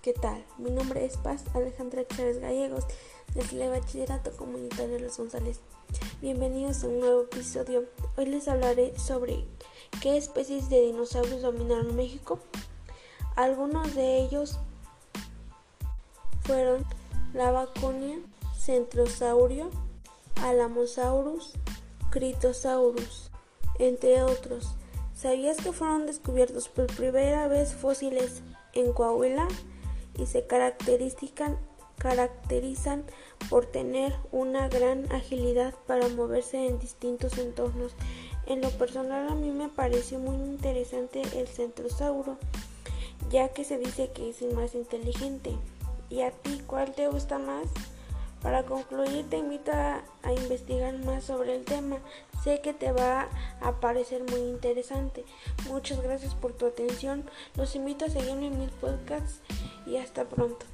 ¿qué tal? Mi nombre es Paz Alejandra Chávez Gallegos, del Bachillerato Comunitario Los González. Bienvenidos a un nuevo episodio. Hoy les hablaré sobre qué especies de dinosaurios dominaron México. Algunos de ellos fueron la Baconia, Centrosaurio, Alamosaurus, Critosaurus, entre otros. ¿Sabías que fueron descubiertos por primera vez fósiles en Coahuila y se caracterizan, por tener una gran agilidad para moverse en distintos entornos? En lo personal a mí me pareció muy interesante el centrosauro, ya que se dice que es el más inteligente. ¿Y a ti cuál te gusta más? Para concluir, te invito investigar más sobre el tema. Sé que te va a parecer muy interesante. Muchas gracias por tu atención. Los invito a seguirme en mis podcasts y hasta pronto.